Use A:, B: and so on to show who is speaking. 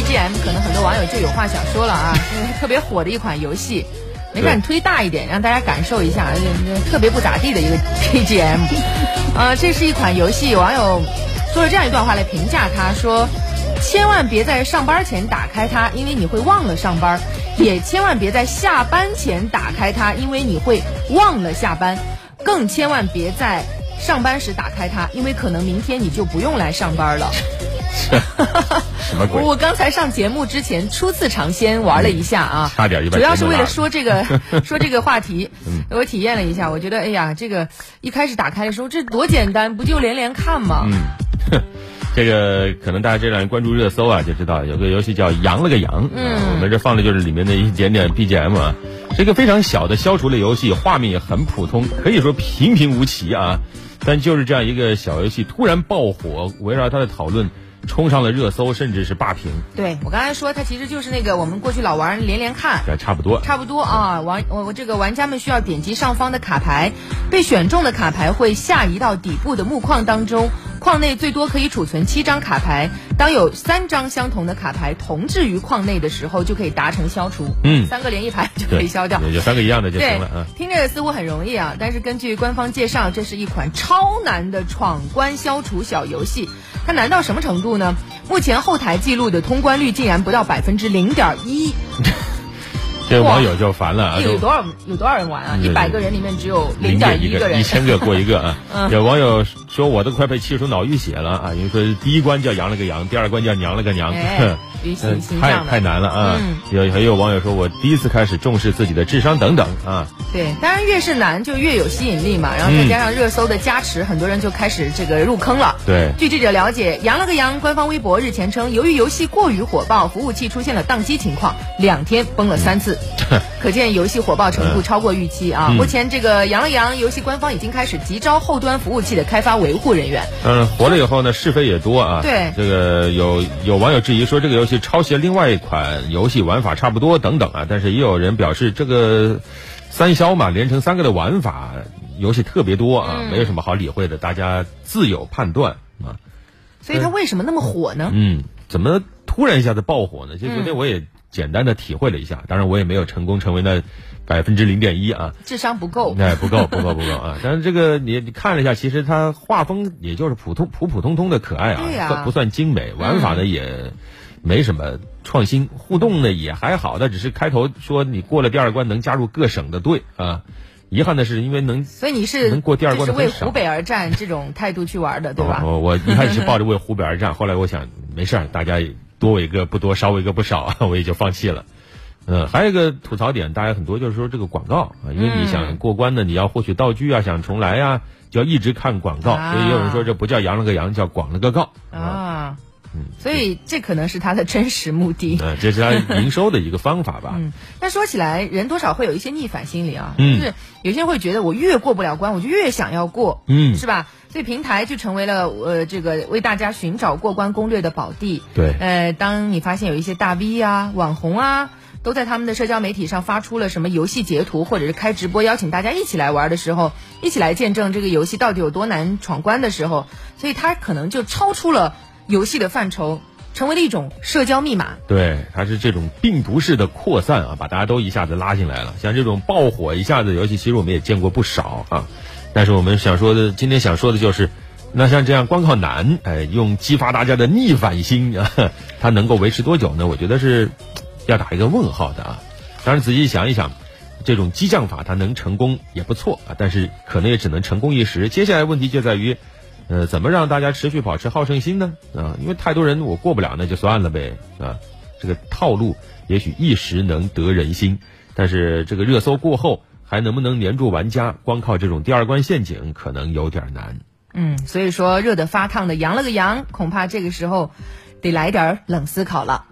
A: BGM，可能很多网友就有话想说了啊，是特别火的一款游戏，没事你推大一点，让大家感受一下，特别不咋地的一个 BGM。呃，这是一款游戏，网友说了这样一段话来评价它，说千万别在上班前打开它，因为你会忘了上班；也千万别在下班前打开它，因为你会忘了下班；更千万别在上班时打开它，因为可能明天你就不用来上班了。
B: 什么鬼？
A: 我刚才上节目之前初次尝鲜玩了一下啊，
B: 差点一
A: 主要是为了说这个 说这个话题，我体验了一下，我觉得哎呀，这个一开始打开的时候这多简单，不就连连看吗？
B: 嗯，这个可能大家这两天关注热搜啊，就知道有个游戏叫《羊了个羊》，嗯，我们这放的就是里面的一点点 BGM 啊，是一个非常小的消除类游戏，画面也很普通，可以说平平无奇啊，但就是这样一个小游戏突然爆火，围绕它的讨论。冲上了热搜，甚至是霸屏。
A: 对我刚才说，它其实就是那个我们过去老玩连连看，对
B: 差不多，
A: 差不多啊。玩我我这个玩家们需要点击上方的卡牌，被选中的卡牌会下移到底部的木框当中，框内最多可以储存七张卡牌。当有三张相同的卡牌同置于框内的时候，就可以达成消除。嗯，三个连一排就可以消掉，
B: 有三个一样的就行了啊。
A: 听着似乎很容易啊，但是根据官方介绍，这是一款超难的闯关消除小游戏。它难到什么程度呢？目前后台记录的通关率竟然不到百分之零点一。
B: 这网友就烦了啊！
A: 有多少有多少人玩啊？一百个人里面只有零点
B: 一
A: 个人，
B: 一千个过一个啊！有网友说我都快被气出脑淤血了啊！因为说第一关叫羊了个羊，第二关叫娘了个娘。
A: 嗯，
B: 太太难了啊！有还有网友说我第一次开始重视自己的智商等等啊。
A: 对，当然越是难就越有吸引力嘛，然后再加上热搜的加持，很多人就开始这个入坑了。
B: 对，
A: 据记者了解，羊了个羊官方微博日前称，由于游戏过于火爆，服务器出现了宕机情况，两天崩了三次，可见游戏火爆程度超过预期啊。目前这个羊了羊游戏官方已经开始急招后端服务器的开发维护人员。
B: 嗯，火了以后呢，是非也多啊。
A: 对，
B: 这个有有网友质疑说这个游戏。抄袭另外一款游戏，玩法差不多等等啊，但是也有人表示这个三消嘛，连成三个的玩法，游戏特别多啊，没有什么好理会的，大家自有判断啊。
A: 所以它为什么那么火呢？
B: 嗯，怎么突然一下子爆火呢？其实昨天我也简单的体会了一下，当然我也没有成功成为那百分之零点一啊，
A: 智商不够，
B: 哎，不够，不够，不够啊！但是这个你你看了一下，其实它画风也就是普通普普通通的可爱啊，不算精美，玩法呢也。没什么创新，互动呢也还好，那只是开头说你过了第二关能加入各省的队啊。遗憾的是，因为能，
A: 所以你是
B: 能过第二关
A: 是为湖北而战这种态度去玩的，对吧？
B: 我我一开始是抱着 为湖北而战，后来我想没事儿，大家多我一个不多，少我一个不少，我也就放弃了。嗯，还有一个吐槽点，大家很多就是说这个广告啊，因为你想过关的，你要获取道具啊，想重来呀，就要一直看广告，所以也有人说这不叫扬了个扬，叫广了个告
A: 啊。嗯，所以这可能是他的真实目的。
B: 呃，这是他营收的一个方法吧。
A: 嗯，但说起来，人多少会有一些逆反心理啊。嗯。就是有些人会觉得，我越过不了关，我就越想要过。嗯。是吧？所以平台就成为了呃这个为大家寻找过关攻略的宝地。
B: 对。
A: 呃，当你发现有一些大 V 啊、网红啊，都在他们的社交媒体上发出了什么游戏截图，或者是开直播邀请大家一起来玩的时候，一起来见证这个游戏到底有多难闯关的时候，所以他可能就超出了。游戏的范畴成为了一种社交密码，
B: 对，它是这种病毒式的扩散啊，把大家都一下子拉进来了。像这种爆火一下子游戏，其实我们也见过不少啊。但是我们想说的，今天想说的就是，那像这样光靠难，哎，用激发大家的逆反心啊，它能够维持多久呢？我觉得是要打一个问号的啊。当然仔细想一想，这种激将法它能成功也不错啊，但是可能也只能成功一时。接下来问题就在于。呃，怎么让大家持续保持好胜心呢？啊，因为太多人我过不了，那就算了呗。啊，这个套路也许一时能得人心，但是这个热搜过后还能不能黏住玩家？光靠这种第二关陷阱可能有点难。
A: 嗯，所以说热得发烫的扬了个扬，恐怕这个时候得来点冷思考了。